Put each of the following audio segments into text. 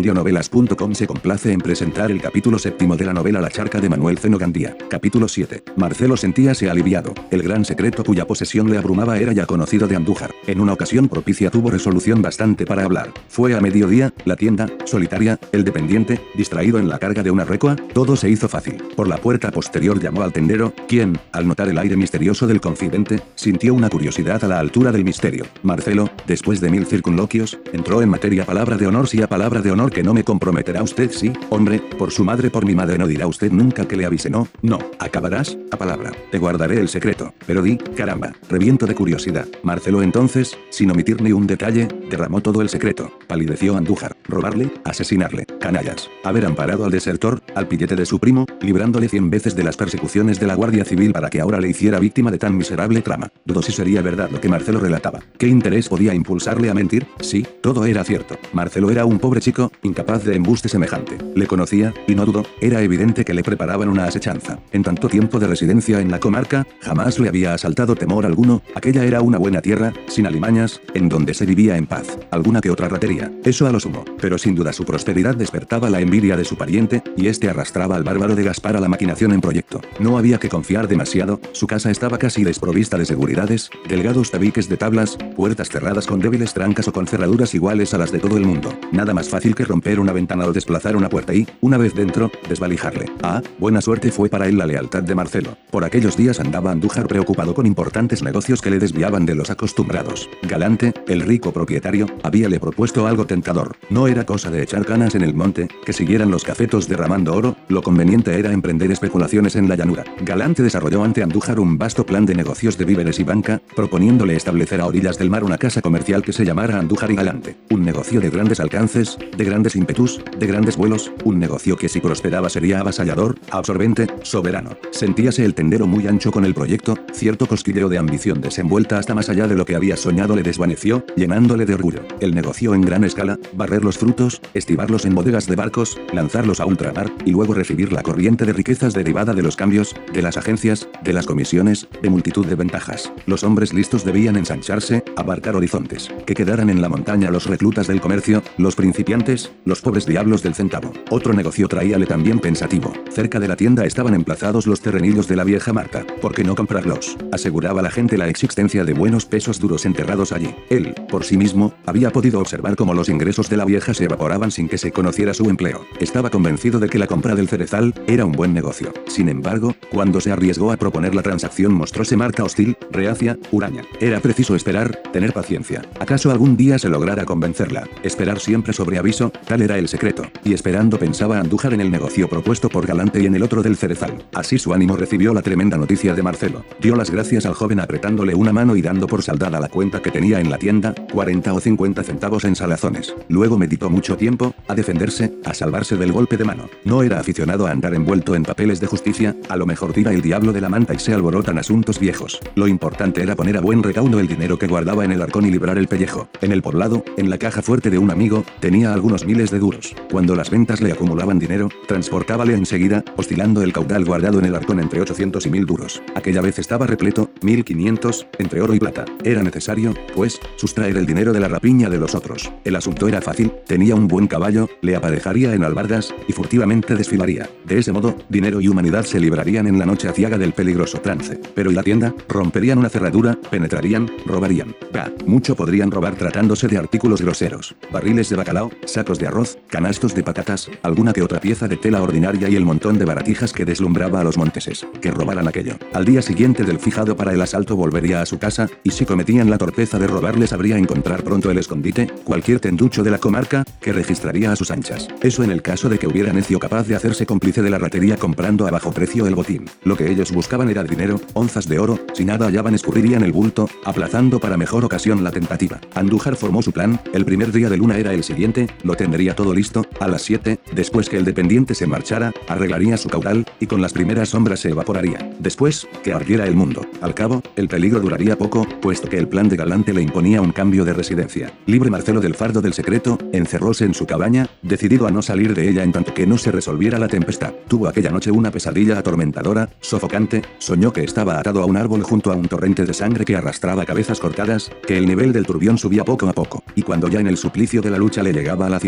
Audionovelas.com se complace en presentar el capítulo séptimo de la novela La charca de Manuel Zeno Gandía. Capítulo 7. Marcelo sentíase aliviado. El gran secreto cuya posesión le abrumaba era ya conocido de Andújar. En una ocasión propicia tuvo resolución bastante para hablar. Fue a mediodía, la tienda, solitaria, el dependiente, distraído en la carga de una recua, todo se hizo fácil. Por la puerta posterior llamó al tendero, quien, al notar el aire misterioso del confidente, sintió una curiosidad a la altura del misterio. Marcelo, después de mil circunloquios, entró en materia palabra de honor si a palabra de honor que no me comprometerá usted sí, hombre, por su madre por mi madre no dirá usted nunca que le avise no, no, acabarás, a palabra, te guardaré el secreto, pero di, caramba, reviento de curiosidad. Marcelo entonces, sin omitir ni un detalle, derramó todo el secreto, palideció Andújar, robarle, asesinarle, canallas, haber amparado al desertor, al pillete de su primo, librándole cien veces de las persecuciones de la Guardia Civil para que ahora le hiciera víctima de tan miserable trama. Dudo si sería verdad lo que Marcelo relataba. ¿Qué interés podía impulsarle a mentir? Sí, todo era cierto. Marcelo era un pobre chico, incapaz de embuste semejante. Le conocía, y no dudo, era evidente que le preparaban una asechanza. En tanto tiempo de residencia en la comarca, jamás le había asaltado temor alguno, aquella era una buena tierra, sin alimañas, en donde se vivía en paz. Alguna que otra ratería, eso a lo sumo. Pero sin duda su prosperidad despertaba la envidia de su pariente, y este arrastraba al bárbaro de Gaspar a la maquinación en proyecto. No había que confiar demasiado, su casa estaba casi desprovista de seguridades, delgados tabiques de tablas, puertas cerradas con débiles trancas o con cerraduras iguales a las de todo el mundo. Nada más fácil que romper una ventana o desplazar una puerta y, una vez dentro, desvalijarle. Ah, buena suerte fue para él la lealtad de Marcelo. Por aquellos días andaba Andújar preocupado con importantes negocios que le desviaban de los acostumbrados. Galante, el rico propietario, habíale propuesto algo tentador. No era cosa de echar canas en el monte, que siguieran los cafetos derramando oro, lo conveniente era emprender especulaciones en la llanura. Galante desarrolló ante Andújar un vasto plan de negocios de víveres y banca, proponiéndole establecer a orillas del mar una casa comercial que se llamara Andújar y Galante. Un negocio de grandes alcances, de grandes ímpetus, de grandes vuelos, un negocio que si prosperaba sería avasallador, absorbente, soberano. Sentíase el tendero muy ancho con el proyecto, cierto cosquilleo de ambición desenvuelta hasta más allá de lo que había soñado le desvaneció, llenándole de orgullo. El negocio en gran escala, barrer los frutos, estivarlos en bodegas de barcos, lanzarlos a ultramar, y luego recibir la corriente de riquezas derivada de los cambios, de las agencias, de las comisiones, de multitud de ventajas. Los hombres listos debían ensancharse, abarcar horizontes, que quedaran en la montaña los reclutas del comercio, los principiantes, los pobres diablos del centavo. Otro negocio traíale también pensativo. Cerca de la tienda estaban emplazados los terrenillos de la vieja Marta. ¿Por qué no comprarlos? Aseguraba la gente la existencia de buenos pesos duros enterrados allí. Él, por sí mismo, había podido observar cómo los ingresos de la vieja se evaporaban sin que se conociera su empleo. Estaba convencido de que la compra del cerezal era un buen negocio. Sin embargo, cuando se arriesgó a proponer la transacción mostróse Marta hostil, reacia, huraña. Era preciso esperar, tener paciencia. ¿Acaso algún día se lograra convencerla? Esperar siempre sobre aviso, tal era el secreto. Y esperando pensaba Andújar en el negocio propuesto por Galante y en el otro del cerezal. Así su ánimo recibió la tremenda noticia de Marcelo. Dio las gracias al joven apretándole una mano y dando por saldada la cuenta que tenía en la tienda, 40 o 50 centavos en salazones. Luego meditó mucho tiempo, a defenderse, a salvarse del golpe de mano. No era aficionado a andar envuelto en papeles de justicia, a lo mejor tira el diablo de la manta y se alborotan asuntos viejos. Lo importante era poner a buen recaudo el dinero que guardaba en el arcón y librar el pellejo. En el poblado, en la caja fuerte de un amigo, tenía algunos miles de duros. Cuando las ventas le acumulaban dinero, transportábale enseguida, oscilando el caudal guardado en el arcón entre 800 y 1000 duros. Aquella vez estaba repleto, 1500, entre oro y plata. Era necesario, pues, sustraer el dinero de la rapiña de los otros. El asunto era fácil, tenía un buen caballo, le aparejaría en albardas, y furtivamente desfilaría. De ese modo, dinero y humanidad se librarían en la noche aciaga del peligroso trance. Pero ¿y la tienda? Romperían una cerradura, penetrarían, robarían. Bah, mucho podrían robar tratándose de artículos groseros. Barriles de bacalao, sacos de arroz, canastos de patatas, alguna que otra pieza de tela ordinaria y el montón de baratijas que deslumbraba a los monteses. Que robaran aquello. Al día siguiente del fijado para el asalto volvería a su casa, y si cometían la torpeza de robarle sabría encontrar pronto el escondite, cualquier tenducho de la comarca, que registraría a sus anchas. Eso en el caso de que hubiera necio capaz de hacerse cómplice de la ratería comprando a bajo precio el botín. Lo que ellos buscaban era dinero, onzas de oro, si nada hallaban escurrirían el bulto, aplazando para mejor ocasión la tentativa. Andújar formó su plan, el primer día de luna era el siguiente, lo tendría todo listo, a las 7, después que el dependiente se marchara, arreglaría su caudal, y con las primeras sombras se evaporaría. Después, que ardiera el mundo. Al cabo, el peligro duraría poco, puesto que el plan de Galante le imponía un cambio de residencia. Libre Marcelo del fardo del secreto, encerróse en su cabaña, decidido a no salir de ella en tanto que no se resolviera la tempestad. Tuvo aquella noche una pesadilla atormentadora, sofocante, soñó que estaba atado a un árbol junto a un torrente de sangre que arrastraba cabezas cortadas, que el nivel del turbión subía poco a poco, y cuando ya en el suplicio de la lucha le llegaba a la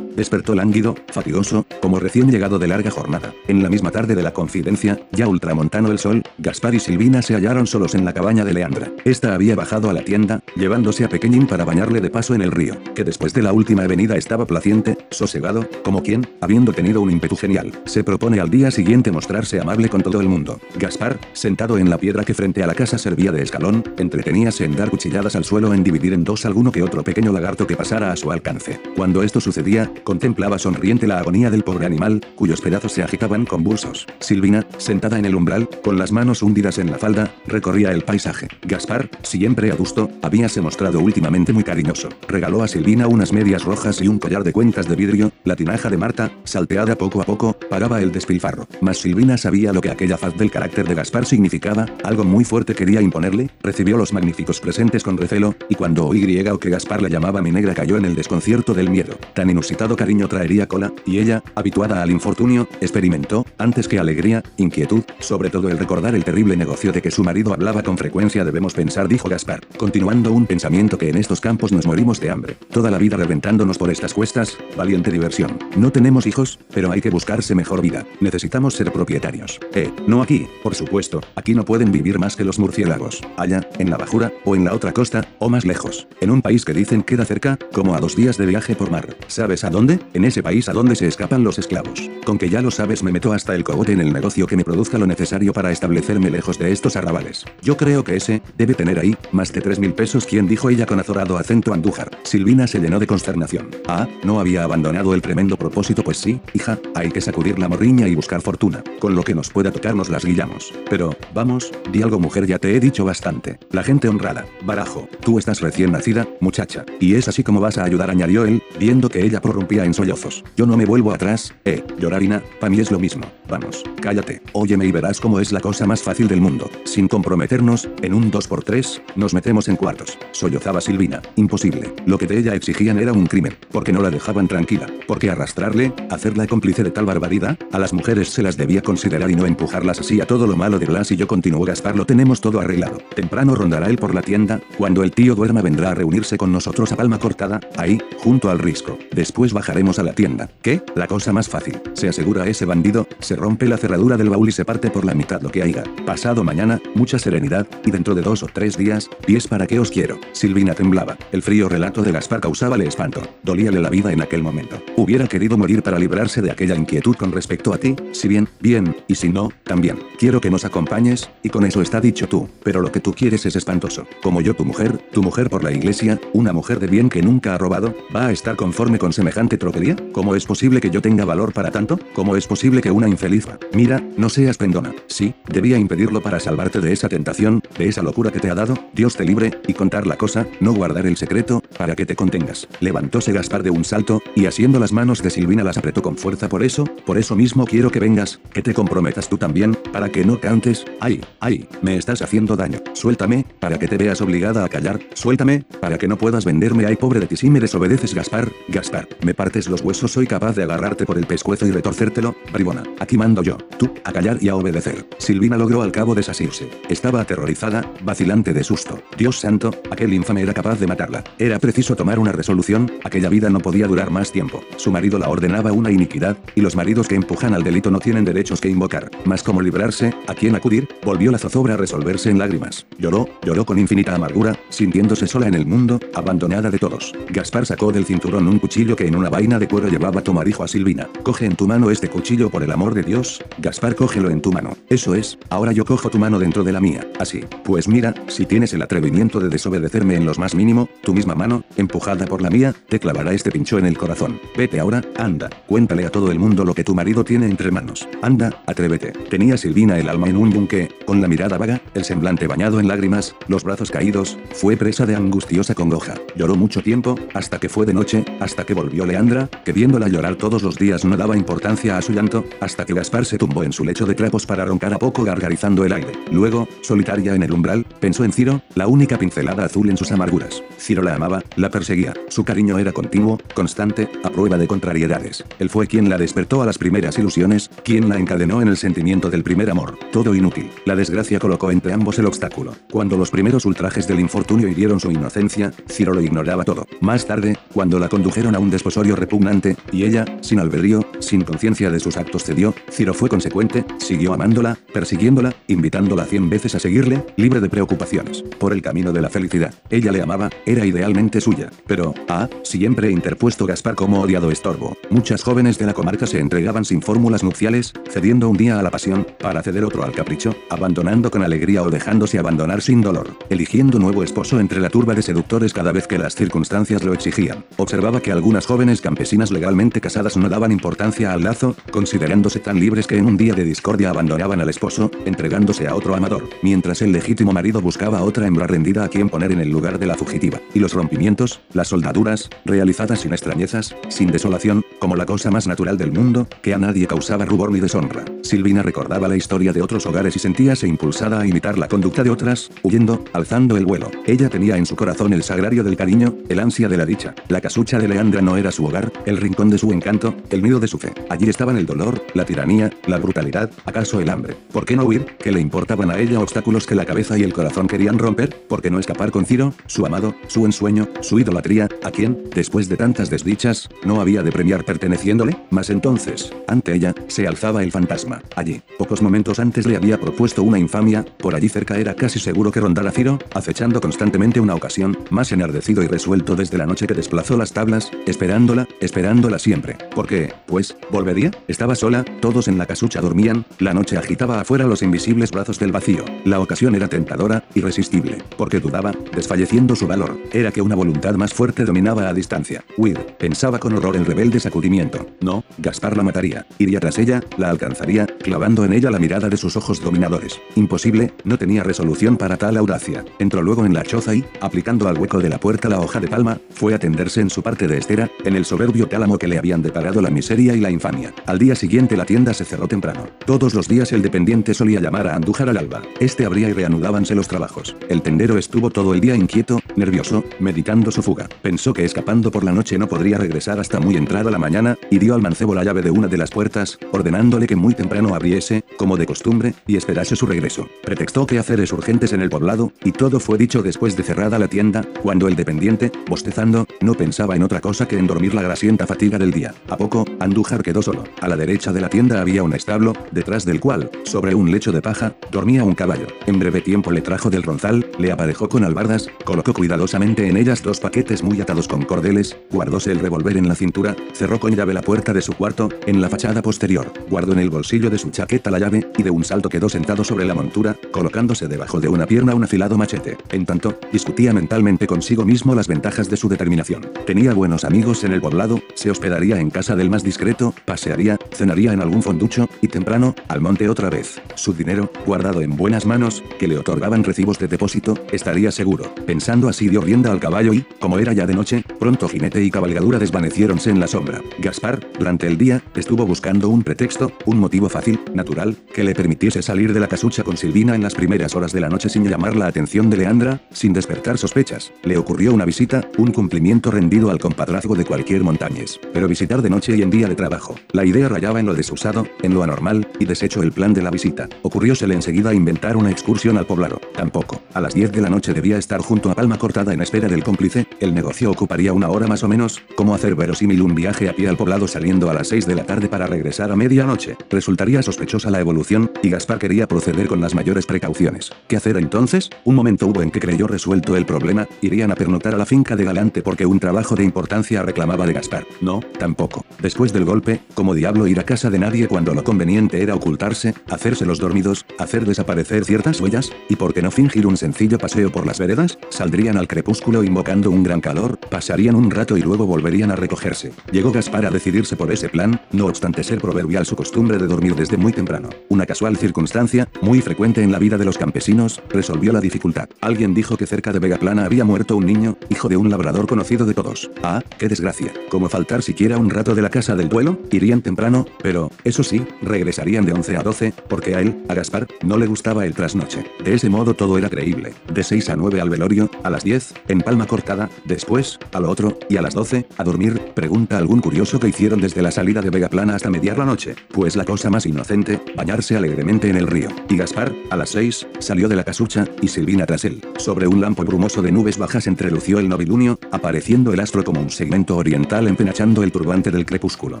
despertó lánguido, fatigoso, como recién llegado de larga jornada. En la misma tarde de la confidencia, ya ultramontano el sol, Gaspar y Silvina se hallaron solos en la cabaña de Leandra. Esta había bajado a la tienda, llevándose a Pequeñín para bañarle de paso en el río, que después de la última avenida estaba placiente, sosegado, como quien, habiendo tenido un ímpetu genial, se propone al día siguiente mostrarse amable con todo el mundo. Gaspar, sentado en la piedra que frente a la casa servía de escalón, entreteníase en dar cuchilladas al suelo en dividir en dos alguno que otro pequeño lagarto que pasara a su alcance. Cuando esto sucedía, contemplaba sonriente la agonía del pobre animal, cuyos pedazos se agitaban convulsos. Silvina, sentada en el umbral, con las manos hundidas en la falda, recorría el paisaje. Gaspar, siempre adusto, habíase mostrado últimamente muy cariñoso. Regaló a Silvina unas medias rojas y un collar de cuentas de vidrio, la tinaja de Marta, salteada poco a poco, pagaba el despilfarro. Mas Silvina sabía lo que aquella faz del carácter de Gaspar significaba, algo muy fuerte quería imponerle, recibió los magníficos presentes con recelo, y cuando oí griega o que Gaspar le llamaba mi negra cayó en el desconcierto del miedo. Tan inusitado cariño traería cola, y ella, habituada al infortunio, experimentó, antes que alegría, inquietud, sobre todo el recordar el terrible negocio de que su marido hablaba con frecuencia debemos pensar dijo Gaspar, continuando un pensamiento que en estos campos nos morimos de hambre, toda la vida reventándonos por estas cuestas, valiente diversión. No tenemos hijos, pero hay que buscarse mejor vida, necesitamos ser propietarios. Eh, no aquí, por supuesto, aquí no pueden vivir más que los murciélagos, allá, en la bajura, o en la otra costa, o más lejos, en un país que dicen queda cerca, como a dos días de viaje por mar. ¿Sabes a dónde? En ese país a donde se escapan los esclavos. Con que ya lo sabes me meto hasta el cogote en el negocio que me produzca lo necesario para establecerme lejos de estos arrabales. Yo creo que ese, debe tener ahí, más de tres mil pesos quien dijo ella con azorado acento andújar. Silvina se llenó de consternación. Ah, no había abandonado el tremendo propósito pues sí, hija, hay que sacudir la morriña y buscar fortuna. Con lo que nos pueda tocar nos las guillamos. Pero, vamos, di algo mujer ya te he dicho bastante. La gente honrada. Barajo, tú estás recién nacida, muchacha. Y es así como vas a ayudar añadió él, viendo que ella prorrumpía en sollozos. Yo no me vuelvo atrás, eh, llorarina, pa' mí es lo mismo. Vamos, cállate, óyeme y verás cómo es la cosa más fácil del mundo. Sin comprometernos, en un 2x3, nos metemos en cuartos. Sollozaba Silvina. Imposible. Lo que de ella exigían era un crimen. Porque no la dejaban tranquila. Porque arrastrarle, hacerla cómplice de tal barbaridad, a las mujeres se las debía considerar y no empujarlas así a todo lo malo de Blas y yo continuó Gaspar lo tenemos todo arreglado. Temprano rondará él por la tienda, cuando el tío duerma vendrá a reunirse con nosotros a palma cortada, ahí, junto al risco. Después bajaremos a la tienda. ¿Qué? La cosa más fácil. Se asegura ese bandido, se rompe la cerradura del baúl y se parte por la mitad lo que haya. Pasado mañana, mucha serenidad, y dentro de dos o tres días, pies para qué os quiero. Silvina temblaba. El frío relato de Gaspar causábale espanto. Dolíale la vida en aquel momento. Hubiera querido morir para librarse de aquella inquietud con respecto a ti, si bien, bien, y si no, también. Quiero que nos acompañes, y con eso está dicho tú, pero lo que tú quieres es espantoso. Como yo tu mujer, tu mujer por la iglesia, una mujer de bien que nunca ha robado, ¿va a estar conforme con semejante troquería? ¿Cómo es posible que yo tenga valor para tanto? ¿Cómo es posible que una infeliz Mira, no seas pendona. Sí, debía impedirlo para salvarte de esa tentación, de esa locura que te ha dado, Dios te libre, y contar la cosa, no guardar el secreto, para que te contengas. Levantóse Gaspar de un salto, y haciendo las manos de Silvina las apretó con fuerza por eso, por eso mismo quiero que vengas, que te comprometas tú también, para que no cantes, ay, ay, me estás haciendo daño. Suéltame, para que te veas obligada a callar, suéltame, para que no puedas venderme, ay pobre de ti si me desobedeces Gaspar, Gaspar, me partes los huesos, soy capaz de agarrarte por el pescuezo y retorcértelo, bribona, aquí mando yo, tú, a callar y a obedecer. Silvina logró al cabo desasirse. Estaba aterrorizada, vacilante de susto. Dios santo, aquel infame era capaz de matarla. Era preciso tomar una resolución, aquella vida no podía durar más tiempo. Su marido la ordenaba una iniquidad, y los maridos que empujan al delito no tienen derechos que invocar. Mas como librarse, a quién acudir, volvió la zozobra a resolverse en lágrimas. Lloró, lloró con infinita amargura, sintiéndose sola en el mundo, abandonada de todos. Gaspar sacó del cinturón un cuchillo que en una vaina de cuero llevaba tu marido a Silvina. Coge en tu mano este cuchillo por el amor de Dios, Gaspar cógelo en tu mano. Eso es, ahora yo cojo tu mano dentro de la mía. Así. Pues mira, si tienes el atrevimiento de desobedecerme en los más mínimo, tu misma mano, empujada por la mía, te clavará este pincho en el corazón. Vete ahora, anda, cuéntale a todo el mundo lo que tu marido tiene entre manos. Anda, atrévete. Tenía Silvina el alma en un yunque, con la mirada vaga, el semblante bañado en lágrimas, los brazos caídos, fue presa de angustiosa congoja. Lloró mucho tiempo, hasta que fue de noche, hasta que volvió Leandra, que viéndola llorar todos los días no daba importancia a su llanto, hasta que Gaspar se tumbó en su lecho de trapos para roncar a poco gargarizando el aire. Luego, solitaria en el umbral, pensó en Ciro, la única pincelada azul en sus amarguras. Ciro la amaba, la perseguía. Su cariño era continuo, constante, a prueba de contrariedades. Él fue quien la despertó a las primeras ilusiones, quien la encadenó en el sentimiento del primer amor. Todo inútil. La desgracia colocó entre ambos el obstáculo. Cuando los primeros ultrajes del infortunio hirieron su inocencia, Ciro lo ignoraba todo. Más tarde, cuando la condujeron a un desposorio repugnante, y ella, sin albedrío, sin conciencia de sus actos cedió, Ciro fue consecuente, siguió amándola, persiguiéndola, invitándola cien veces a seguirle, libre de preocupaciones, por el camino de la felicidad. Ella le amaba, era idealmente suya. Pero, ah, siempre interpuesto Gaspar como odiado estorbo. Muchas jóvenes de la comarca se entregaban sin fórmulas nupciales, cediendo un día a la pasión, para ceder otro al capricho, abandonando con alegría o dejándose abandonar sin dolor, eligiendo nuevo esposo entre la turba de seductores cada vez que las circunstancias lo exigían. Observaba que algunas jóvenes campesinas legalmente casadas no daban importancia al lazo, considerándose tan libres que en un día de discordia abandonaban al esposo, entregándose a otro amador, mientras el legítimo marido buscaba otra hembra rendida a quien poner en el lugar de la fugitiva. Y los rompimientos, las soldaduras, realizadas sin extrañezas, sin desolación, como la cosa más natural del mundo, que a nadie causaba rubor ni deshonra. Silvina recordaba la historia de otros hogares y sentíase impulsada a imitar la conducta de otras, huyendo, alzando el vuelo. Ella tenía en su corazón el sagrario del cariño, el ansia de la dicha. La casucha de Leandra no era su hogar, el rincón de su encanto, el nido de su fe. Allí estaban el dolor, la tiranía, la brutalidad, acaso el hambre. ¿Por qué no huir? ¿Que le importaban a ella obstáculos que la cabeza y el corazón querían romper? ¿Por qué no escapar con Ciro, su amado, su ensueño, su idolatría, a quien, después de tantas desdichas, no había de premiar perteneciéndole? Mas entonces, ante ella, se alzaba el fantasma. Allí, pocos momentos antes le había propuesto una infamia, por allí cerca era casi seguro que rondara Ciro, acechando constantemente una ocasión, más enardecido y resuelto desde la noche que desplazó las tablas, esperándola, esperándola siempre. ¿Por qué? Pues, ¿volvería? Estaba sola, todos en la casucha dormían, la noche agitaba afuera los invisibles brazos del vacío. La ocasión era tentadora, irresistible, porque dudaba, desfalleciendo su valor. Era que una voluntad más fuerte dominaba a distancia. Huir, pensaba con horror el rebelde sacudimiento. No, Gaspar la mataría. Iría tras ella, la alcanzaría, clavando en ella la mirada de sus ojos dominadores. Imposible, no tenía resolución para tal audacia. Entró luego en la choza y, aplicando al hueco de la puerta la hoja de palma, fue a tenderse en su parte de estera, en el soberbio tálamo que le habían deparado la miseria y la infamia. Al día siguiente la tienda se cerró temprano. Todos los días el dependiente solía llamar a Andújar al alba. Este abría y reanudábanse los trabajos. El tendero estuvo todo el día inquieto, nervioso, meditando su fuga. Pensó que escapando por la noche no podría regresar hasta muy entrada la mañana, y dio al mancebo la llave de una de las puertas, ordenándole que muy temprano abriese, como de costumbre, y esperase su regreso. Pretextó que haceres urgentes en el poblado, y todo fue dicho después de cerrada la tienda, cuando el dependiente, bostezando, no pensaba en otra cosa que en dormir la grasienta fatiga del día. A poco, Andújar quedó solo. A la derecha de la tienda había un establo, detrás del cual, sobre un lecho de paja, dormía un caballo. En breve tiempo le trajo del ronzal, le aparejó con albardas, colocó cuidadosamente en ellas dos paquetes muy atados con cordeles, guardóse el revólver en la cintura, cerró con llave la puerta de su cuarto, en la fachada posterior, guardó en el bolsillo de su chaqueta la llave, y de un salto quedó sentado sobre la montura, colocándose debajo de una pierna un afilado machete. En tanto, discutía mentalmente consigo mismo las ventajas de su determinación. Tenía buenos amigos en el poblado, se hospedaría en casa del más discreto, pasearía, cenaría en algún fonducho, y temprano, al monte otra vez. Su dinero, guardado en buenas manos, que le otorgaban recibos de depósito, estaría seguro. Pensando así dio rienda al caballo y, como era ya de noche, pronto jinete y cabalgadura desvaneciéronse en la sombra. Gaspar, durante el día, estuvo buscando un pretexto, un motivo fácil, natural, que le permitiese salir de la casucha con Silvina en las primeras horas de la noche sin llamar la atención de Leandra, sin despertar sospechas. Le ocurrió una visita, un cumplimiento rendido al compadrazgo de cualquier montañés. Pero visitar de noche y en día de trabajo. La idea rayaba en lo desusado, en lo anormal, y deshecho el plan de la visita. Ocurriósele enseguida inventar una excursión al poblado. Tampoco. A las 10 de la noche debía estar junto a Palma Cortada en espera del cómplice, el negocio ocuparía una hora más o menos, como hacer verosímil un viaje a pie al poblado saliendo a las 6 de la tarde para regresar a medianoche. Resultaría sospechosa la evolución, y Gaspar quería proceder con las mayores precauciones. ¿Qué hacer entonces? Un momento hubo en que creyó resuelto el problema, irían a pernoctar a la finca de Galante porque un trabajo de importancia reclamaba de Gaspar. No, tampoco. Después del golpe, como diablo ir a casa de nadie cuando lo conveniente era ocultarse, hacerse los dormidos, hacer desaparecer ciertas huellas, y por qué no fingir un sencillo paseo por las veredas, saldrían al crepúsculo invocando un gran calor, pasarían un rato y luego volverían a recogerse. Llegó Gaspar a decidirse por ese plan, no obstante ser proverbial su costumbre de dormir desde muy temprano. Una casual circunstancia, muy frecuente en la vida de los campesinos, resolvió la dificultad. Alguien dijo que cerca de Vegaplana había muerto un niño, hijo de un labrador conocido de todos. Ah, qué desgracia. Como faltar siquiera un rato de la casa del duelo, irían temprano, pero, eso sí, regresarían de 11 a 12, porque a él, a Gaspar, no le gustaba el trasnoche. De ese modo todo era creíble. De 6 a 9 al velorio, a las 10, en palma cortada, después, a lo otro, y a las 12, a dormir, pregunta algún curioso que hicieron desde la salida de Vegaplana hasta mediar la noche. Pues la cosa más inocente, bañarse alegremente en el río. Y Gaspar, a las 6, salió de la casucha, y Silvina tras él. Sobre un lampo brumoso de nubes bajas entrelució el novilunio, apareciendo el astro como un segmento oriental empenachando el turbante del crepúsculo.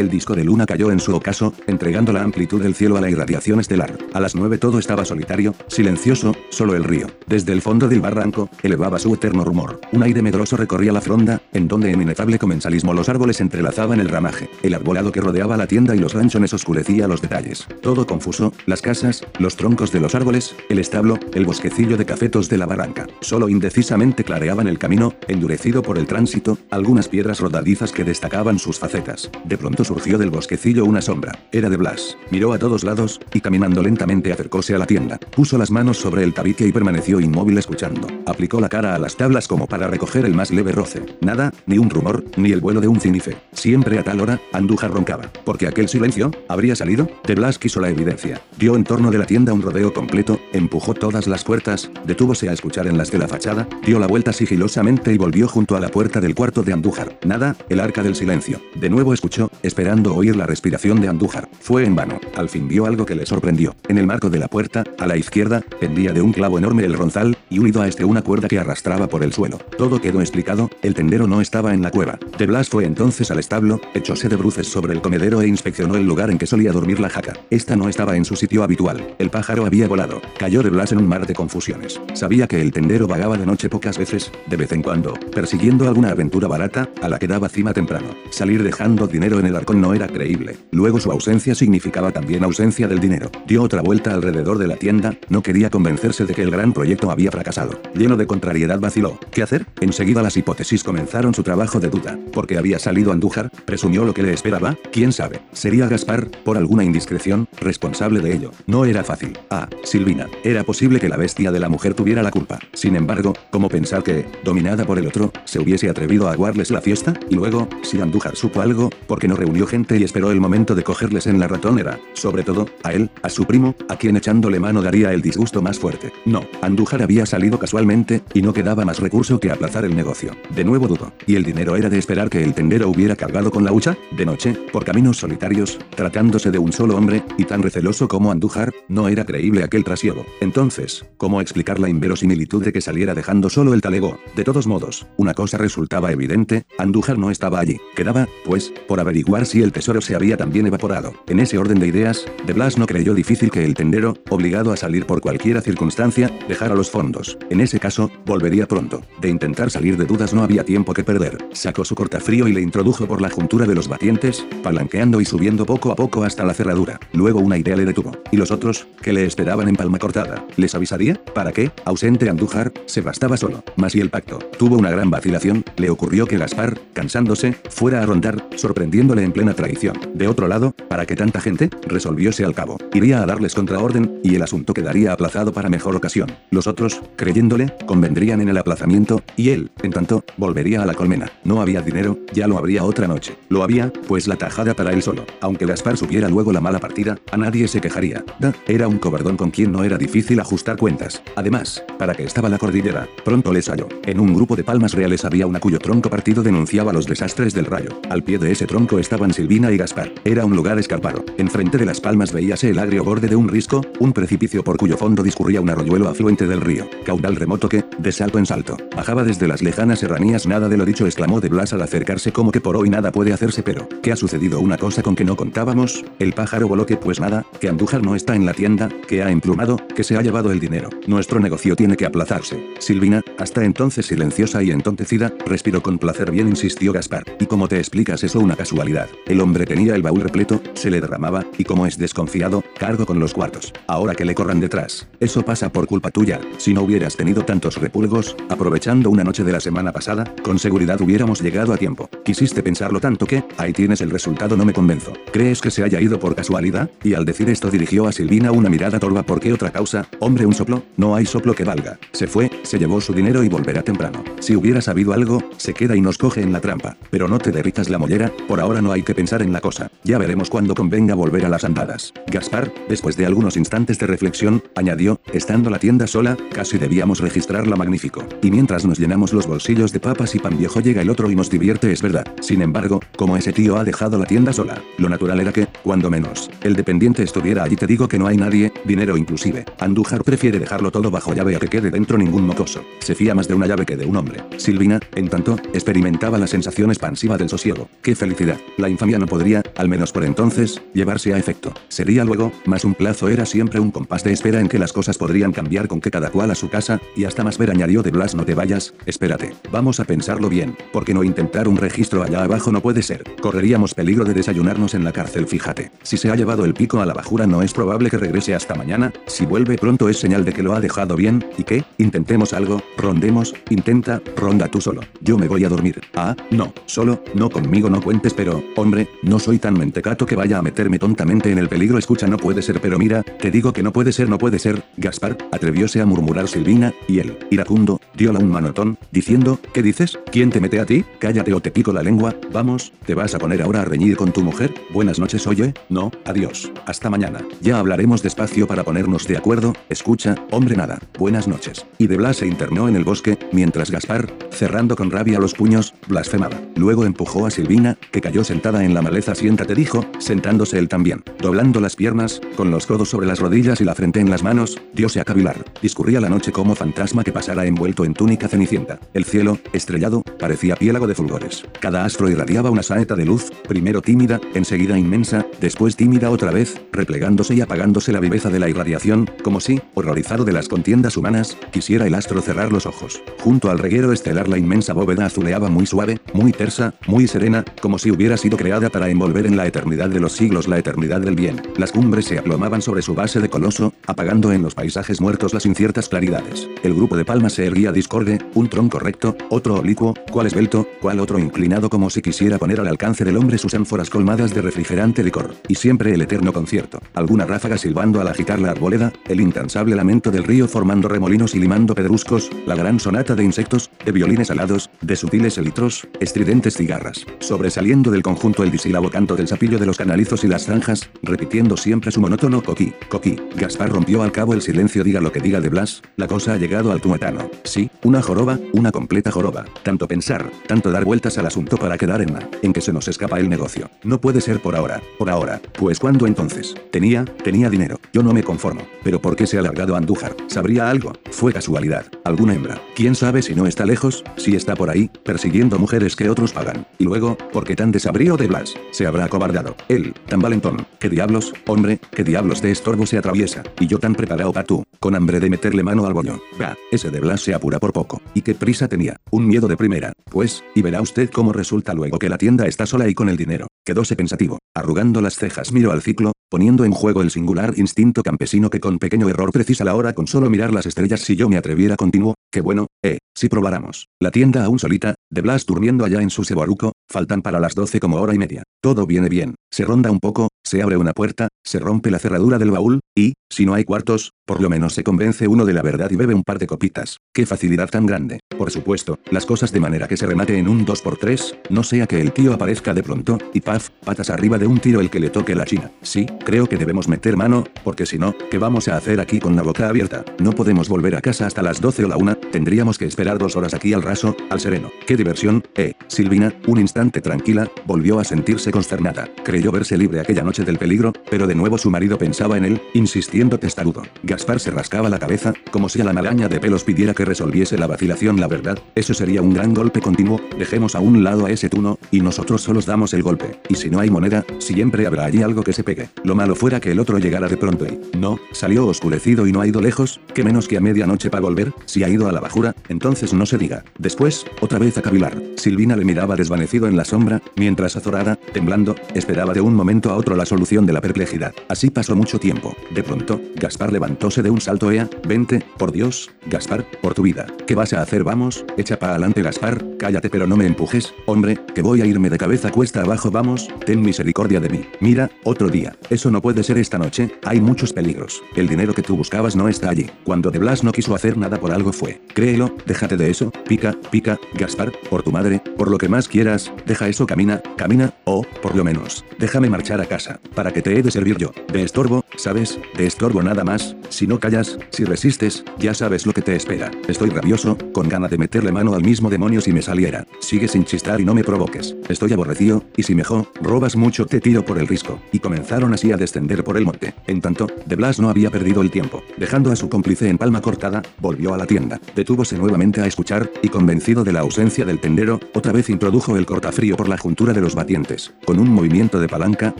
El disco de luna cayó en su ocaso, entregando la amplitud del cielo a la irradiación estelar. A las 9 todo estaba solitario, silencioso, solo el río. Desde el fondo del barranco, elevaba su eterno rumor. Un aire medroso recorría la fronda, en donde en inefable comensalismo los árboles entrelazaban el ramaje. El arbolado que rodeaba la tienda y los ranchones oscurecía los detalles. Todo confuso, las casas, los troncos de los árboles, el establo, el bosquecillo de cafetos de la barranca. Solo indecisamente clareaban el camino, endurecido por el tránsito, algunas piedras rodadizas que destacaban sus facetas. De pronto surgió del bosquecillo una sombra. Era de Blas. Miró a todos lados, y caminando lentamente acercóse a la tienda. Puso las manos sobre el tabique y permaneció inmóvil escuchando. Aplicó la cara a las tablas como para recoger el más leve roce. Nada, ni un rumor, ni el vuelo de un cinife. Siempre a tal hora, Andújar roncaba. Porque aquel silencio, ¿habría salido? De Blas quiso la evidencia. Dio en torno de la tienda un rodeo completo, empujó todas las puertas, detúvose a escuchar en las de la fachada, dio la vuelta sigilosamente y volvió junto a la puerta del cuarto de Andújar. Nada, el arca del silencio. De nuevo escuchó, esperando oír la respiración de Andújar. Fue en vano. Al fin vio algo que le sorprendió. En el marco de la puerta, a la izquierda, pendía de un clavo enorme el ronzal, y unido a este una cuerda que arrastraba por el suelo. Todo quedó explicado, el tendero no estaba en la cueva. De Blas fue entonces al establo, echóse de bruces sobre el comedero e inspeccionó el lugar en que solía dormir la jaca. Esta no estaba en su sitio habitual. El pájaro había volado. Cayó de Blas en un mar de confusiones. Sabía que el tendero vagaba de noche pocas veces, de vez en cuando, persiguiendo alguna aventura barata, a la que daba cima temprano. Salir dejando dinero en el no era creíble. Luego su ausencia significaba también ausencia del dinero. Dio otra vuelta alrededor de la tienda, no quería convencerse de que el gran proyecto había fracasado. Lleno de contrariedad vaciló. ¿Qué hacer? Enseguida las hipótesis comenzaron su trabajo de duda. Porque había salido Andújar, presumió lo que le esperaba, quién sabe. Sería Gaspar, por alguna indiscreción, responsable de ello. No era fácil. Ah, Silvina. Era posible que la bestia de la mujer tuviera la culpa. Sin embargo, ¿cómo pensar que, dominada por el otro, se hubiese atrevido a aguarles la fiesta? Y luego, si Andújar supo algo, porque no reunió gente y esperó el momento de cogerles en la ratonera? Sobre todo, a él, a su primo, a quien echándole mano daría el disgusto más fuerte. No, Andújar había salido casualmente, y no quedaba más recurso que aplazar el negocio. De nuevo dudo. ¿Y el dinero era de esperar que el tendero hubiera cargado con la hucha? De noche, por caminos solitarios, tratándose de un solo hombre, y tan receloso como Andújar, no era creíble aquel trasiego. Entonces, ¿cómo explicar la inverosimilitud de que saliera dejando solo el talego? De todos modos, una cosa resultaba evidente, Andújar no estaba allí. Quedaba, pues, por averiguar si el tesoro se había también evaporado. En ese orden de ideas, De Blas no creyó difícil que el tendero, obligado a salir por cualquiera circunstancia, dejara los fondos. En ese caso, volvería pronto. De intentar salir de dudas no había tiempo que perder. Sacó su cortafrío y le introdujo por la juntura de los batientes, palanqueando y subiendo poco a poco hasta la cerradura. Luego una idea le detuvo. ¿Y los otros, que le esperaban en palma cortada? ¿Les avisaría? ¿Para qué? Ausente Andújar, se bastaba solo. Mas y el pacto. Tuvo una gran vacilación, le ocurrió que Gaspar, cansándose, fuera a rondar, sorprendiéndole en plena traición. De otro lado, ¿para qué tanta gente? Resolvióse al cabo. Iría a darles contraorden, y el asunto quedaría aplazado para mejor ocasión. Los otros, creyéndole, convendrían en el aplazamiento, y él, en tanto, volvería a la colmena. No había dinero, ya lo habría otra noche. Lo había, pues la tajada para él solo. Aunque Gaspar supiera luego la mala partida, a nadie se quejaría. Da, era un cobardón con quien no era difícil ajustar cuentas. Además, para que estaba la cordillera, pronto les halló. En un grupo de palmas reales había una cuyo tronco partido denunciaba los desastres del rayo. Al pie de ese tronco Silvina y Gaspar. Era un lugar escarpado. Enfrente de las palmas veíase el agrio borde de un risco, un precipicio por cuyo fondo discurría un arroyuelo afluente del río. Caudal remoto que, de salto en salto, bajaba desde las lejanas serranías. Nada de lo dicho exclamó de Blas al acercarse como que por hoy nada puede hacerse pero, ¿qué ha sucedido una cosa con que no contábamos? El pájaro voló que pues nada, que Andújar no está en la tienda, que ha emplumado, que se ha llevado el dinero. Nuestro negocio tiene que aplazarse. Silvina, hasta entonces silenciosa y entontecida, respiró con placer bien insistió Gaspar. ¿Y cómo te explicas eso una casualidad? El hombre tenía el baúl repleto, se le derramaba, y como es desconfiado, cargo con los cuartos. Ahora que le corran detrás. Eso pasa por culpa tuya. Si no hubieras tenido tantos repulgos, aprovechando una noche de la semana pasada, con seguridad hubiéramos llegado a tiempo. Quisiste pensarlo tanto que, ahí tienes el resultado no me convenzo. ¿Crees que se haya ido por casualidad? Y al decir esto dirigió a Silvina una mirada torva ¿por qué otra causa? Hombre un soplo, no hay soplo que valga. Se fue, se llevó su dinero y volverá temprano. Si hubiera sabido algo, se queda y nos coge en la trampa. Pero no te derritas la mollera, por ahora no hay que pensar en la cosa. Ya veremos cuando convenga volver a las andadas. Gaspar, después de algunos instantes de reflexión, añadió, estando la tienda sola, casi debíamos registrarla magnífico. Y mientras nos llenamos los bolsillos de papas y pan viejo llega el otro y nos divierte es verdad. Sin embargo, como ese tío ha dejado la tienda sola, lo natural era que, cuando menos, el dependiente estuviera allí te digo que no hay nadie, dinero inclusive. Andújar prefiere dejarlo todo bajo llave a que quede dentro ningún mocoso. Se fía más de una llave que de un hombre. Silvina, en tanto, experimentaba la sensación expansiva del sosiego. ¡Qué felicidad! La infamia no podría, al menos por entonces, llevarse a efecto. Sería luego, más un plazo era siempre un compás de espera en que las cosas podrían cambiar con que cada cual a su casa, y hasta más ver añadió de Blas no te vayas, espérate, vamos a pensarlo bien, porque no intentar un registro allá abajo no puede ser, correríamos peligro de desayunarnos en la cárcel fíjate, si se ha llevado el pico a la bajura no es probable que regrese hasta mañana, si vuelve pronto es señal de que lo ha dejado bien, y que, intentemos algo, rondemos, intenta, ronda tú solo, yo me voy a dormir, ah, no, solo, no conmigo no cuentes pero, hombre, no soy tan mentecato que vaya a meterme tontamente en el peligro escucha no puede ser pero mira, te digo que no puede ser no puede ser, Gaspar, atrevióse a murmurar Silvina, y él, iracundo, diola un manotón, diciendo, ¿qué dices? ¿Quién te mete a ti? Cállate o te pico la lengua, vamos, ¿te vas a poner ahora a reñir con tu mujer? Buenas noches oye, no, adiós, hasta mañana, ya hablaremos despacio para ponernos de acuerdo, escucha, hombre nada, buenas noches. Y de Blas se internó en el bosque, mientras Gaspar, cerrando con rabia los puños, blasfemaba. Luego empujó a Silvina, que cayó sentada en la maleza siéntate dijo, sentándose él también, doblando las piernas, con los codos sobre las rodillas y la frente en las manos, diose a cavilar. Discurría la noche como fantasma que pasara envuelto en túnica cenicienta. El cielo, estrellado, parecía piélago de fulgores. Cada astro irradiaba una saeta de luz, primero tímida, enseguida inmensa, después tímida otra vez, replegándose y apagándose la viveza de la irradiación, como si, horrorizado de las contiendas humanas, quisiera el astro cerrar los ojos. Junto al reguero estelar la inmensa bóveda azuleaba muy suave, muy tersa, muy serena, como si hubiera sido creada para envolver en la eternidad de los siglos la eternidad del bien. Las cumbres se aplomaban sobre su base de coloso, apagando en los paisajes muertos las inciertas claridades. El grupo de palmas se erguía discorde, un tronco recto, otro oblicuo, cual esbelto, cual otro inclinado como si quisiera poner al alcance del hombre sus ánforas colmadas de refrigerante licor. Y siempre el eterno concierto. Alguna ráfaga silbando al agitar la arboleda, el incansable lamento del río formando remolinos y limando pedruscos, la gran sonata de insectos, de violines alados, de sutiles elitros, estridentes cigarras. Sobresaliendo del conjunto el disílabo canto del sapillo de los canalizos y las zanjas, repitiendo siempre su monótono coquí, coquí. Gaspar rompió al cabo el silencio diga lo que diga de Blas, la cosa ha llegado al tuetano. Sí, una joroba, una completa joroba. Tanto pensar, tanto dar vueltas al asunto para quedar en la, en que se nos escapa el negocio. No puede ser por ahora, por ahora. Pues cuando entonces? Tenía, tenía dinero. Yo no me conformo. Pero ¿por qué se ha largado Andújar? ¿Sabría algo? Fue casualidad. ¿Alguna hembra? ¿Quién sabe si no está lejos? Si está por ahí, persiguiendo mujeres que otros pagan. Y luego, ¿por qué tan desabrío de Blas? Se habrá acobardado. Él, tan valentón. ¿Qué diablos, hombre, qué diablos de estorbo se atraviesa? Y yo tan preparado pa' tú, con hambre de meterle mano al bollo. Va, ese de Blas se apura por poco. ¿Y qué prisa tenía? Un miedo de primera. Pues, y verá usted cómo resulta luego que la tienda está sola y con el dinero. Quedóse pensativo. Arrugando las cejas miró al ciclo, poniendo en juego el singular instinto campesino que con pequeño error precisa la hora con solo mirar las estrellas si yo me atreviera continuó, que bueno, eh, si probáramos. La tienda aún solita, de Blas durmiendo allá en su seboruco, faltan para las 12 como hora y media. Todo viene bien, se ronda un poco, se abre una puerta, se rompe la cerradura del baúl, y, si no hay cuartos, por lo menos se convence uno de la verdad y bebe un par de copitas. ¡Qué facilidad tan grande! Por supuesto, las cosas de manera que se remate en un 2x3, no sea que el tío aparezca de pronto, y paf, patas arriba de un tiro el que le toque la china. Sí, creo que debemos meter mano, porque si no, ¿qué vamos a hacer aquí con la boca abierta? No podemos volver a casa hasta las 12 o la 1, tendríamos que esperar dos horas aquí al raso, al sereno. ¡Qué diversión! Eh, Silvina, un instante tranquila, volvió a sentirse consternada. Creyó verse libre aquella noche del peligro, pero de nuevo su marido pensaba en él, insistiendo testarudo. Gaspar se rascaba la cabeza, como si a la maraña de pelos pidiera que resolviese la vacilación la verdad, eso sería un gran golpe continuo, dejemos a un lado a ese tuno, y nosotros solos damos el golpe. Y si no hay moneda, siempre habrá allí algo que se pegue. Lo malo fuera que el otro llegara de pronto y, no, salió oscurecido y no ha ido lejos, que menos que a medianoche para volver, si ha ido a la bajura, entonces no se diga. Después, otra vez a cavilar. Silvina le miraba desvanecido en la sombra, mientras azorada, temblando, esperaba de un momento a otro la solución de la perplejidad. Así pasó mucho tiempo. De pronto, Gaspar levantóse de un salto. Ea, vente, por Dios, Gaspar, por tu vida. ¿Qué vas a hacer? Vamos, echa pa' adelante Gaspar, cállate pero no me empujes, hombre, que voy a irme de cabeza cuesta abajo. Vamos, ten misericordia de mí. Mira, otro día. Eso no puede ser esta noche, hay muchos peligros. El dinero que tú buscabas no está allí. Cuando De Blas no quiso hacer nada por algo fue. Créelo, déjate de eso, pica, pica, Gaspar, por tu madre, por lo que más quieras, deja eso, camina, camina, o, por lo menos, déjame marchar a casa, para que te he de servir yo. De estorbo, ¿sabes? De estorbo nada más, Si no callas, si resistes, ya sabes lo que te espera. Estoy rabioso, con ganas de meterle mano al mismo demonio si me saliera. Sigue sin chistar y no me provoques. Estoy aborrecido, y si mejor, robas mucho te tiro por el risco. Y comenzaron así a descender por el monte. En tanto, De Blas no había perdido el tiempo. Dejando a su cómplice en palma cortada, volvió a la tienda. Detúvose nuevamente a escuchar, y convencido de la ausencia del tendero, otra vez introdujo el cortafrío por la juntura de los batientes. Con un movimiento de palanca,